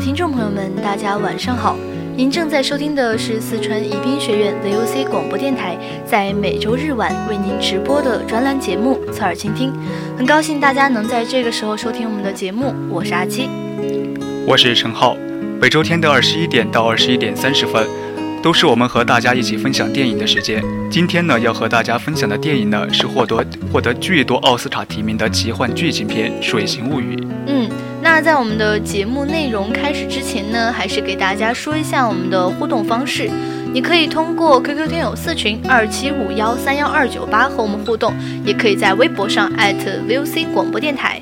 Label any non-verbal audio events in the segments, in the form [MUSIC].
听众朋友们，大家晚上好！您正在收听的是四川宜宾学院 VOC 广播电台在每周日晚为您直播的专栏节目《侧耳倾听》。很高兴大家能在这个时候收听我们的节目，我是阿七，我是陈浩。每周天的二十一点到二十一点三十分，都是我们和大家一起分享电影的时间。今天呢，要和大家分享的电影呢，是获得获得巨多奥斯卡提名的奇幻剧情片《水形物语》。嗯。那在我们的节目内容开始之前呢，还是给大家说一下我们的互动方式。你可以通过 QQ 听友四群二七五幺三幺二九八和我们互动，也可以在微博上 @VOC 广播电台。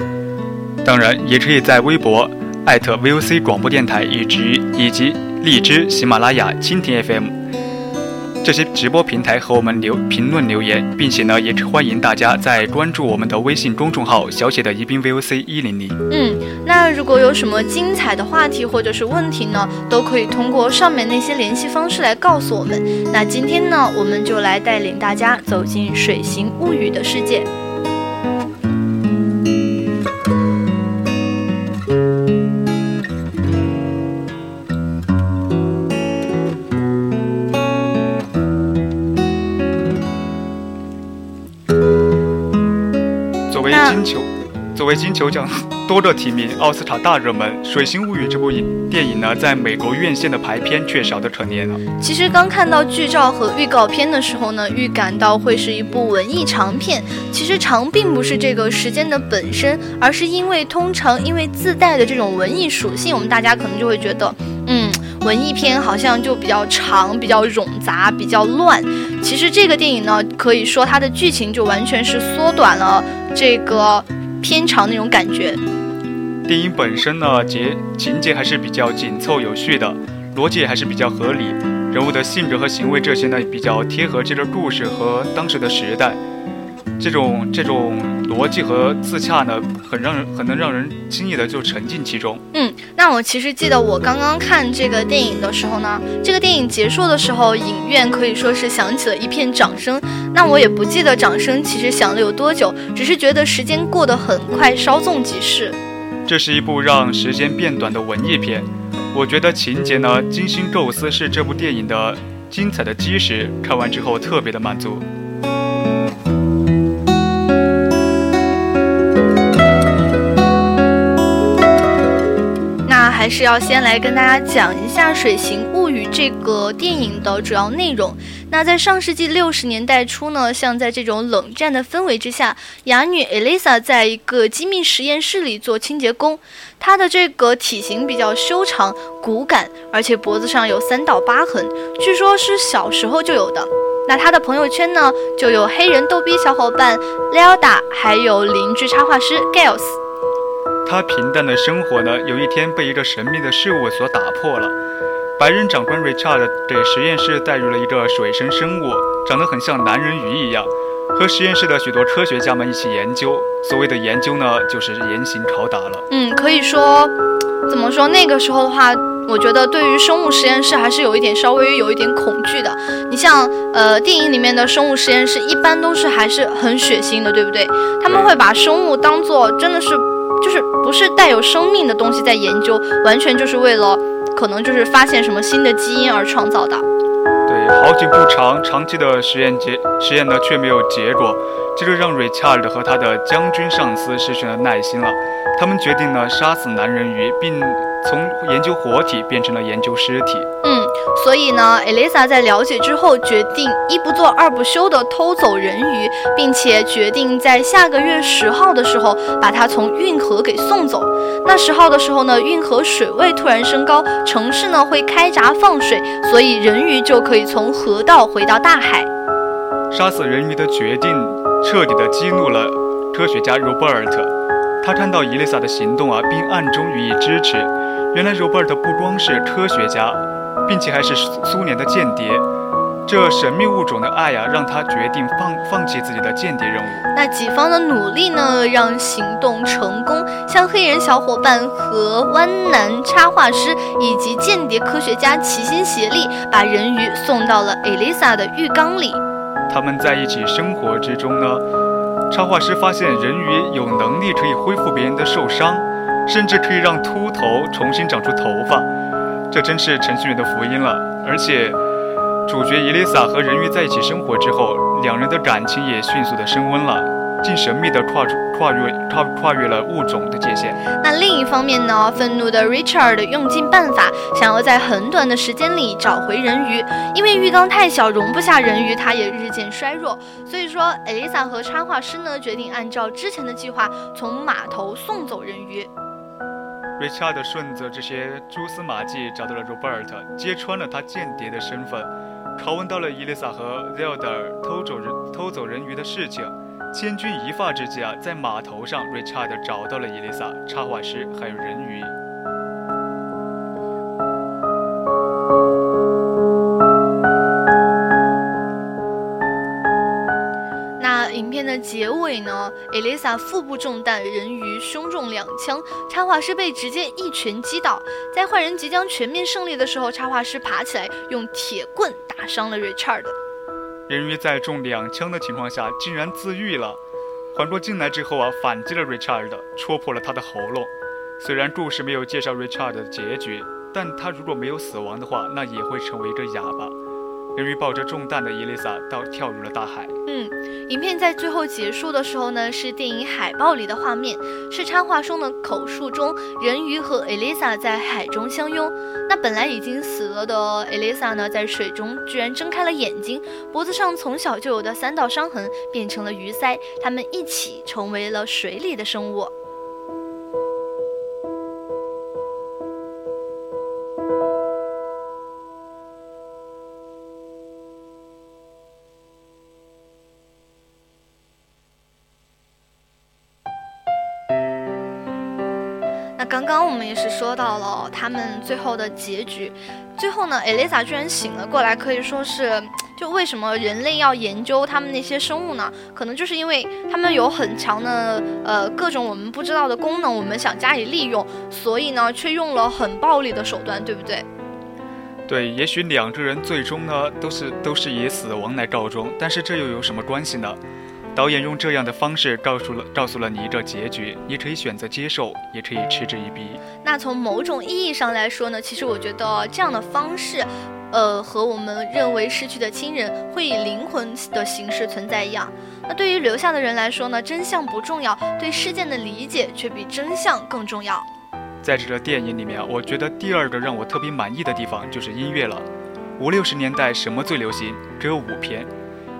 当然，也可以在微博 @VOC 广播电台以及以及荔枝、喜马拉雅、蜻蜓 FM。这些直播平台和我们留评论留言，并且呢，也欢迎大家在关注我们的微信公众号“小写的宜宾 VOC 一零零”。嗯，那如果有什么精彩的话题或者是问题呢，都可以通过上面那些联系方式来告诉我们。那今天呢，我们就来带领大家走进《水形物语》的世界。作为金球奖 [LAUGHS] 多个提名、奥斯卡大热门，《水星物语》这部影电影呢，在美国院线的排片却少得可怜了。其实刚看到剧照和预告片的时候呢，预感到会是一部文艺长片。其实长并不是这个时间的本身，而是因为通常因为自带的这种文艺属性，我们大家可能就会觉得，嗯，文艺片好像就比较长、比较冗杂、比较乱。其实这个电影呢，可以说它的剧情就完全是缩短了这个。偏长那种感觉。电影本身呢，节情节还是比较紧凑有序的，逻辑还是比较合理，人物的性格和行为这些呢，比较贴合这个故事和当时的时代。这种这种逻辑和自洽呢，很让人很能让人轻易的就沉浸其中。嗯，那我其实记得我刚刚看这个电影的时候呢，这个电影结束的时候，影院可以说是响起了一片掌声。那我也不记得掌声其实响了有多久，只是觉得时间过得很快，稍纵即逝。这是一部让时间变短的文艺片，我觉得情节呢精心构思是这部电影的精彩的基石。看完之后特别的满足。还是要先来跟大家讲一下《水形物语》这个电影的主要内容。那在上世纪六十年代初呢，像在这种冷战的氛围之下，哑女 Elisa 在一个机密实验室里做清洁工。她的这个体型比较修长、骨感，而且脖子上有三道疤痕，据说是小时候就有的。那她的朋友圈呢，就有黑人逗逼小伙伴 Lelda，还有邻居插画师 Gales。他平淡的生活呢，有一天被一个神秘的事物所打破了。白人长官 Richard 给实验室带入了一个水生生物，长得很像男人鱼一样，和实验室的许多科学家们一起研究。所谓的研究呢，就是严刑拷打了。嗯，可以说，怎么说？那个时候的话，我觉得对于生物实验室还是有一点稍微有一点恐惧的。你。你像呃电影里面的生物实验室，一般都是还是很血腥的，对不对？他们会把生物当做真的是就是不是带有生命的东西在研究，完全就是为了可能就是发现什么新的基因而创造的。对，好景不长，长期的实验结实验呢却没有结果，这就让 Richard 和他的将军上司失去了耐心了。他们决定呢杀死男人鱼，并从研究活体变成了研究尸体。嗯，所以呢，Elisa 在了解之后，决定一不做二不休的偷走人鱼，并且决定在下个月十号的时候把它从运河给送走。那十号的时候呢，运河水位突然升高，城市呢会开闸放水，所以人鱼就可以从河道回到大海。杀死人鱼的决定彻底的激怒了科学家 Robert。他看到伊丽莎的行动啊，并暗中予以支持。原来 Robert 不光是科学家，并且还是苏联的间谍。这神秘物种的爱呀，让他决定放放弃自己的间谍任务。那己方的努力呢，让行动成功。像黑人小伙伴和湾南插画师以及间谍科学家齐心协力，把人鱼送到了 Elisa 的浴缸里。他们在一起生活之中呢。插画师发现人鱼有能力可以恢复别人的受伤，甚至可以让秃头重新长出头发，这真是程序员的福音了。而且，主角伊丽莎和人鱼在一起生活之后，两人的感情也迅速的升温了。竟神秘地跨出、跨越、跨跨越了物种的界限。那另一方面呢？愤怒的 Richard 用尽办法，想要在很短的时间里找回人鱼。因为浴缸太小，容不下人鱼，他也日渐衰弱。所以说，Elisa 和插画师呢，决定按照之前的计划，从码头送走人鱼。Richard 顺着这些蛛丝马迹，找到了 Robert，揭穿了他间谍的身份，拷问到了伊丽莎和 Zelda 偷走人、偷走人鱼的事情。千钧一发之际啊，在码头上，Richard 找到了伊丽莎、插画师还有人鱼。片的结尾呢？Elisa 腹部中弹，人鱼胸中两枪，插画师被直接一拳击倒。在坏人即将全面胜利的时候，插画师爬起来，用铁棍打伤了 Richard。人鱼在中两枪的情况下，竟然自愈了。缓过劲来之后啊，反击了 Richard，戳破了他的喉咙。虽然故事没有介绍 Richard 的结局，但他如果没有死亡的话，那也会成为一个哑巴。由于抱着中弹的伊丽莎倒跳入了大海。嗯，影片在最后结束的时候呢，是电影海报里的画面，是插画中的口述中，人鱼和伊丽莎在海中相拥。那本来已经死了的伊丽莎呢，在水中居然睁开了眼睛，脖子上从小就有的三道伤痕变成了鱼鳃，他们一起成为了水里的生物。刚刚我们也是说到了他们最后的结局，最后呢，艾丽莎居然醒了过来，可以说是，就为什么人类要研究他们那些生物呢？可能就是因为他们有很强的呃各种我们不知道的功能，我们想加以利用，所以呢，却用了很暴力的手段，对不对？对，也许两个人最终呢都是都是以死亡来告终，但是这又有什么关系呢？导演用这样的方式告诉了告诉了你一个结局，你可以选择接受，也可以嗤之以鼻。那从某种意义上来说呢，其实我觉得这样的方式，呃，和我们认为失去的亲人会以灵魂的形式存在一样。那对于留下的人来说呢，真相不重要，对事件的理解却比真相更重要。在这个电影里面，我觉得第二个让我特别满意的地方就是音乐了。五六十年代什么最流行？只有五片。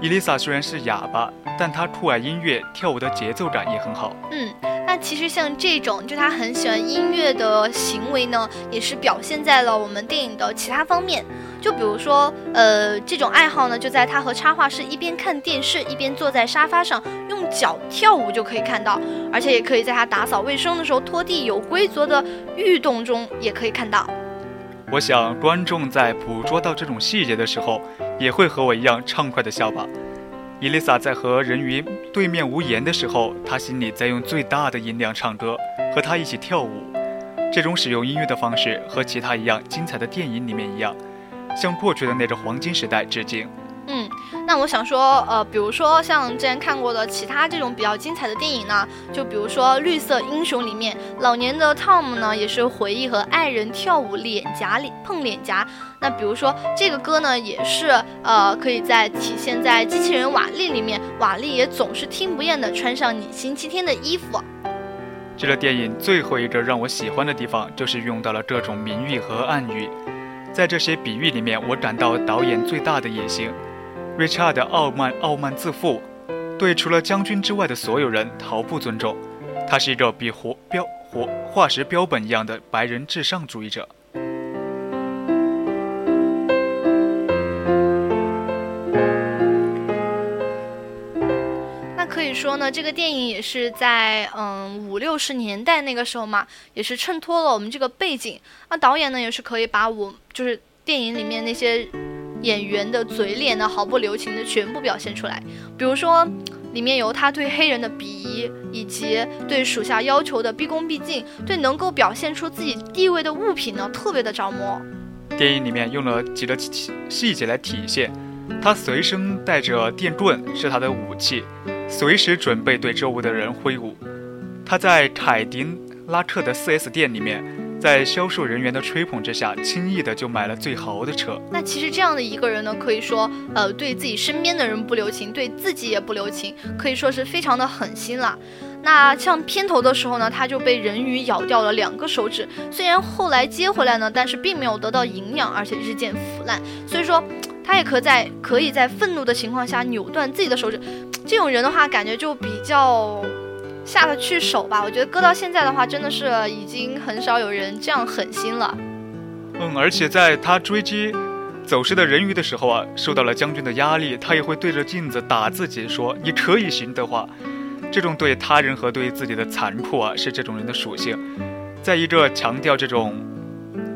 伊丽莎虽然是哑巴，但她酷爱音乐，跳舞的节奏感也很好。嗯，那其实像这种就她很喜欢音乐的行为呢，也是表现在了我们电影的其他方面。就比如说，呃，这种爱好呢，就在她和插画师一边看电视，一边坐在沙发上用脚跳舞就可以看到，而且也可以在她打扫卫生的时候拖地有规则的律动中也可以看到。我想观众在捕捉到这种细节的时候。也会和我一样畅快的笑吧。伊丽莎在和人鱼对面无言的时候，她心里在用最大的音量唱歌，和他一起跳舞。这种使用音乐的方式和其他一样精彩的电影里面一样，向过去的那个黄金时代致敬。那我想说，呃，比如说像之前看过的其他这种比较精彩的电影呢，就比如说《绿色英雄》里面，老年的 Tom 呢也是回忆和爱人跳舞，脸颊里碰脸颊。那比如说这个歌呢，也是呃，可以在体现在机器人瓦力里面，瓦力也总是听不厌的穿上你星期天的衣服。这个电影最后一个让我喜欢的地方，就是用到了这种明喻和暗喻，在这些比喻里面，我感到导演最大的野心。Richard 傲慢、傲慢自负，对除了将军之外的所有人毫不尊重。他是一个比活标活化石标本一样的白人至上主义者。那可以说呢，这个电影也是在嗯五六十年代那个时候嘛，也是衬托了我们这个背景。那导演呢，也是可以把我就是电影里面那些。演员的嘴脸呢，毫不留情的全部表现出来。比如说，里面有他对黑人的鄙夷，以及对属下要求的毕恭毕敬，对能够表现出自己地位的物品呢，特别的着魔。电影里面用了几个细节来体现，他随身带着电棍是他的武器，随时准备对周围的人挥舞。他在凯迪拉克的 4S 店里面。在销售人员的吹捧之下，轻易的就买了最豪的车。那其实这样的一个人呢，可以说，呃，对自己身边的人不留情，对自己也不留情，可以说是非常的狠心了。那像片头的时候呢，他就被人鱼咬掉了两个手指，虽然后来接回来呢，但是并没有得到营养，而且日渐腐烂。所以说，他也可在可以在愤怒的情况下扭断自己的手指。这种人的话，感觉就比较。下得去手吧，我觉得搁到现在的话，真的是已经很少有人这样狠心了。嗯，而且在他追击走失的人鱼的时候啊，受到了将军的压力，他也会对着镜子打自己说：“你可以行的话。”这种对他人和对自己的残酷啊，是这种人的属性。在一个强调这种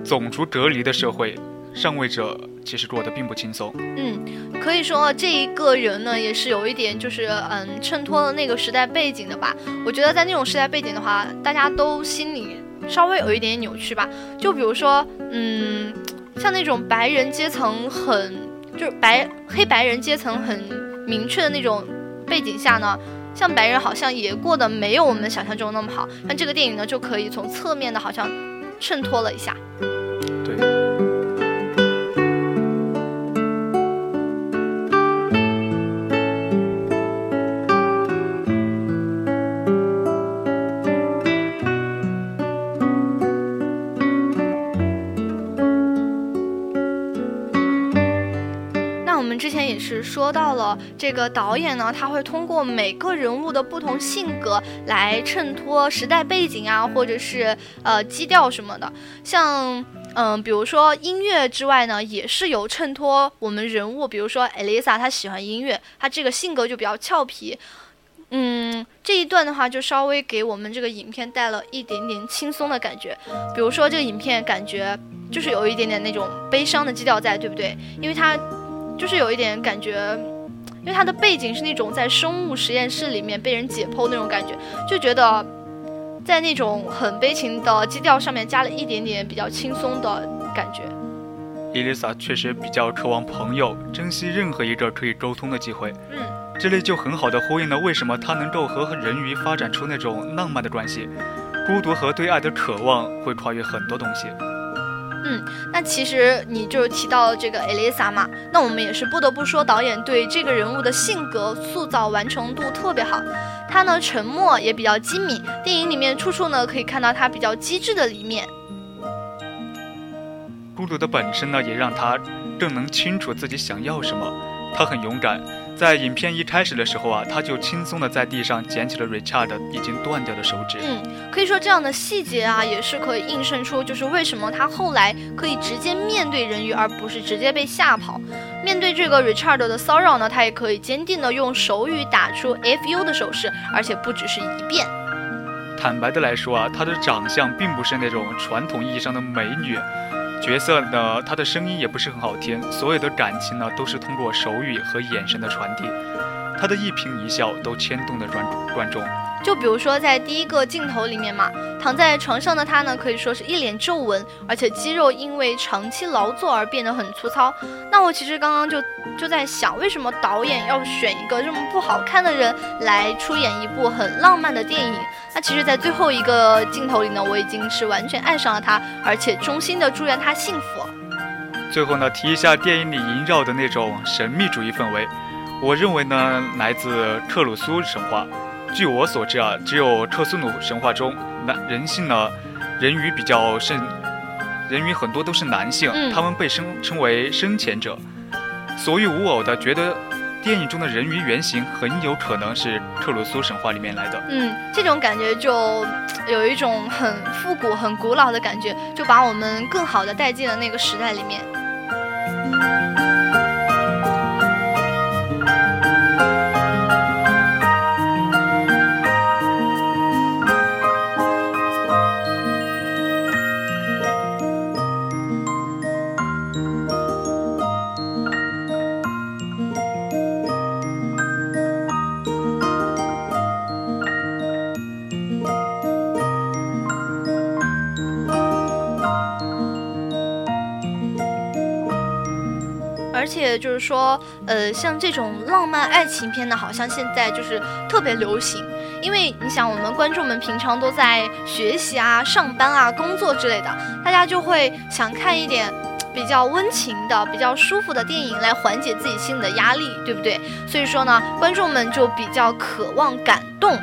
种族隔离的社会。上位者其实过得并不轻松。嗯，可以说这一个人呢，也是有一点就是嗯，衬托了那个时代背景的吧。我觉得在那种时代背景的话，大家都心里稍微有一点扭曲吧。就比如说，嗯，像那种白人阶层很就是白黑白人阶层很明确的那种背景下呢，像白人好像也过得没有我们想象中那么好。像这个电影呢，就可以从侧面的好像衬托了一下。对我们之前也是说到了这个导演呢，他会通过每个人物的不同性格来衬托时代背景啊，或者是呃基调什么的。像嗯，比如说音乐之外呢，也是有衬托我们人物。比如说艾丽莎，她喜欢音乐，她这个性格就比较俏皮。嗯，这一段的话就稍微给我们这个影片带了一点点轻松的感觉。比如说这个影片感觉就是有一点点那种悲伤的基调在，对不对？因为它。就是有一点感觉，因为它的背景是那种在生物实验室里面被人解剖那种感觉，就觉得在那种很悲情的基调上面加了一点点比较轻松的感觉。伊丽莎确实比较渴望朋友，珍惜任何一个可以沟通的机会。嗯，这里就很好的呼应了为什么他能够和人鱼发展出那种浪漫的关系。孤独和对爱的渴望会跨越很多东西。嗯，那其实你就是提到这个艾丽莎嘛，那我们也是不得不说，导演对这个人物的性格塑造完成度特别好。他呢沉默也比较机敏，电影里面处处呢可以看到他比较机智的一面。孤独的本身呢，也让他更能清楚自己想要什么。他很勇敢。在影片一开始的时候啊，他就轻松的在地上捡起了 Richard 已经断掉的手指。嗯，可以说这样的细节啊，也是可以映衬出，就是为什么他后来可以直接面对人鱼，而不是直接被吓跑。面对这个 Richard 的骚扰呢，他也可以坚定的用手语打出 Fu 的手势，而且不只是一遍。坦白的来说啊，她的长相并不是那种传统意义上的美女。角色呢，他的声音也不是很好听，所有的感情呢都是通过手语和眼神的传递，他的一颦一笑都牵动着观观众。就比如说在第一个镜头里面嘛，躺在床上的他呢，可以说是一脸皱纹，而且肌肉因为长期劳作而变得很粗糙。那我其实刚刚就就在想，为什么导演要选一个这么不好看的人来出演一部很浪漫的电影？那其实，在最后一个镜头里呢，我已经是完全爱上了他，而且衷心的祝愿他幸福。最后呢，提一下电影里萦绕的那种神秘主义氛围，我认为呢，来自克鲁苏神话。据我所知啊，只有特苏鲁神话中，男人性呢，人鱼比较甚，人鱼很多都是男性，他们被称称为深潜者。所以无偶的觉得，电影中的人鱼原型很有可能是特鲁苏神话里面来的。嗯，这种感觉就有一种很复古、很古老的感觉，就把我们更好的带进了那个时代里面。就是说，呃，像这种浪漫爱情片呢，好像现在就是特别流行。因为你想，我们观众们平常都在学习啊、上班啊、工作之类的，大家就会想看一点比较温情的、比较舒服的电影来缓解自己心里的压力，对不对？所以说呢，观众们就比较渴望感动。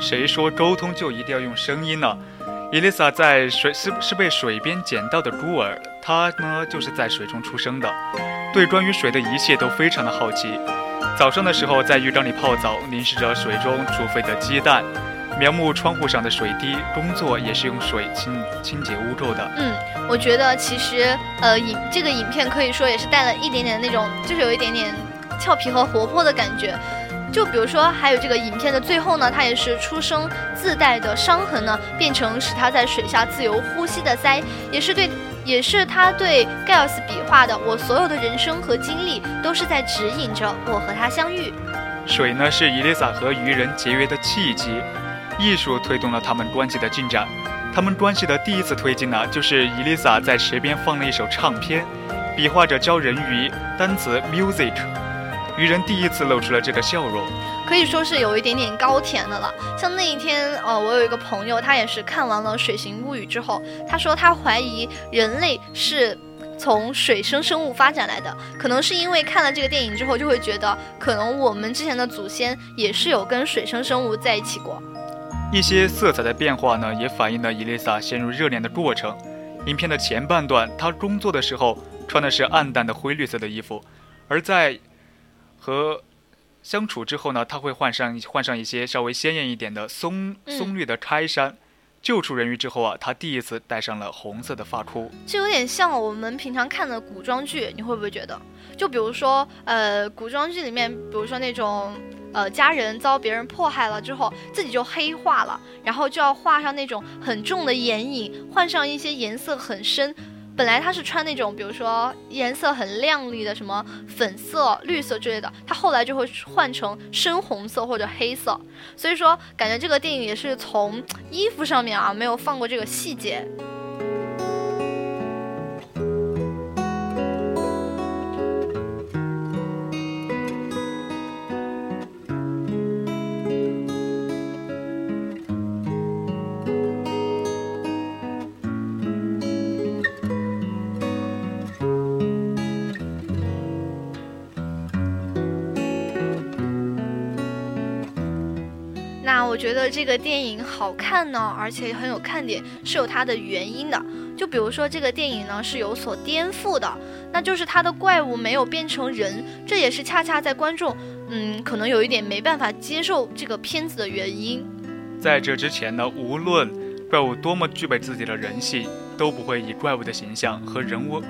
谁说沟通就一定要用声音呢？伊丽莎在水是是被水边捡到的孤儿。他呢，就是在水中出生的，对关于水的一切都非常的好奇。早上的时候，在浴缸里泡澡，凝视着水中煮沸的鸡蛋，描摹窗户上的水滴，工作也是用水清清洁污垢的。嗯，我觉得其实，呃，影这个影片可以说也是带了一点点那种，就是有一点点俏皮和活泼的感觉。就比如说，还有这个影片的最后呢，他也是出生自带的伤痕呢，变成使他在水下自由呼吸的鳃，也是对。也是他对盖尔斯比划的，我所有的人生和经历都是在指引着我和他相遇。水呢，是伊丽莎和鱼人结约的契机，艺术推动了他们关系的进展。他们关系的第一次推进呢，就是伊丽莎在池边放了一首唱片，比划着教人鱼单词 music。渔人第一次露出了这个笑容，可以说是有一点点高甜的了。像那一天，呃，我有一个朋友，他也是看完了《水形物语》之后，他说他怀疑人类是从水生生物发展来的，可能是因为看了这个电影之后，就会觉得可能我们之前的祖先也是有跟水生生物在一起过。一些色彩的变化呢，也反映了伊丽莎陷入热恋的过程。影片的前半段，她工作的时候穿的是暗淡的灰绿色的衣服，而在和相处之后呢，他会换上换上一些稍微鲜艳一点的松松绿的开衫。救出人鱼之后啊，他第一次戴上了红色的发箍，这有点像我们平常看的古装剧，你会不会觉得？就比如说，呃，古装剧里面，比如说那种呃家人遭别人迫害了之后，自己就黑化了，然后就要画上那种很重的眼影，换上一些颜色很深。本来他是穿那种，比如说颜色很亮丽的，什么粉色、绿色之类的，他后来就会换成深红色或者黑色。所以说，感觉这个电影也是从衣服上面啊，没有放过这个细节。这个电影好看呢，而且很有看点，是有它的原因的。就比如说这个电影呢是有所颠覆的，那就是它的怪物没有变成人，这也是恰恰在观众嗯可能有一点没办法接受这个片子的原因。在这之前呢，无论怪物多么具备自己的人性，都不会以怪物的形象和人物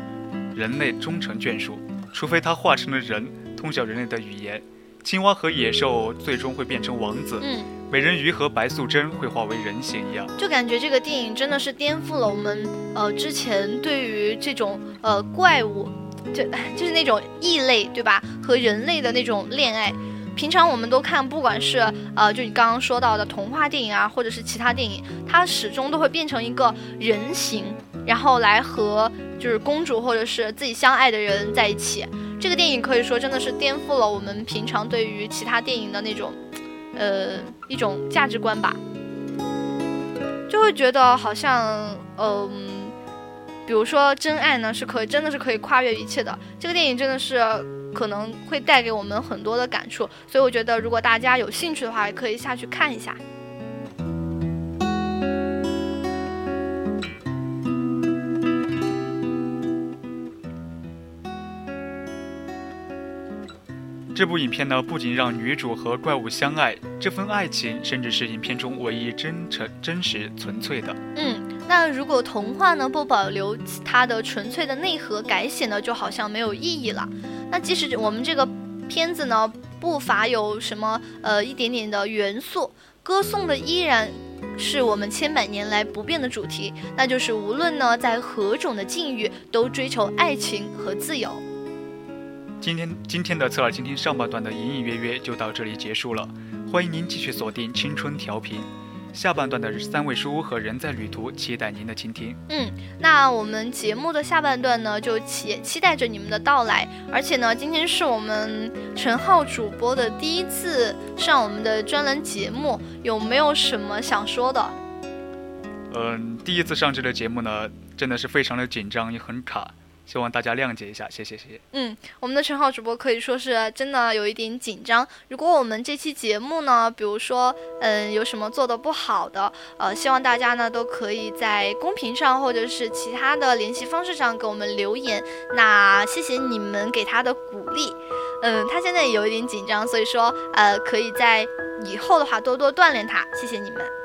人类终成眷属，除非它化成了人，通晓人类的语言。青蛙和野兽最终会变成王子。嗯。美人鱼和白素贞会化为人形一样，就感觉这个电影真的是颠覆了我们呃之前对于这种呃怪物，就就是那种异类对吧？和人类的那种恋爱，平常我们都看，不管是呃，就你刚刚说到的童话电影啊，或者是其他电影，它始终都会变成一个人形，然后来和就是公主或者是自己相爱的人在一起。这个电影可以说真的是颠覆了我们平常对于其他电影的那种，呃，一种价值观吧。就会觉得好像，嗯，比如说真爱呢是可以，真的是可以跨越一切的。这个电影真的是。可能会带给我们很多的感触，所以我觉得如果大家有兴趣的话，也可以下去看一下。这部影片呢，不仅让女主和怪物相爱，这份爱情甚至是影片中唯一真诚、真实、纯粹的。嗯，那如果童话呢不保留它的纯粹的内核，改写呢就好像没有意义了。那即使我们这个片子呢不乏有什么呃一点点的元素，歌颂的依然是我们千百年来不变的主题，那就是无论呢在何种的境遇，都追求爱情和自由。今天今天的侧耳倾听上半段的隐隐约约就到这里结束了，欢迎您继续锁定青春调频。下半段的三位书屋和人在旅途，期待您的倾听。嗯，那我们节目的下半段呢，就期期待着你们的到来。而且呢，今天是我们陈浩主播的第一次上我们的专栏节目，有没有什么想说的？嗯，第一次上这个节目呢，真的是非常的紧张，也很卡。希望大家谅解一下，谢谢谢谢。嗯，我们的陈浩主播可以说是真的有一点紧张。如果我们这期节目呢，比如说，嗯，有什么做的不好的，呃，希望大家呢都可以在公屏上或者是其他的联系方式上给我们留言。那谢谢你们给他的鼓励。嗯，他现在也有一点紧张，所以说，呃，可以在以后的话多多锻炼他。谢谢你们。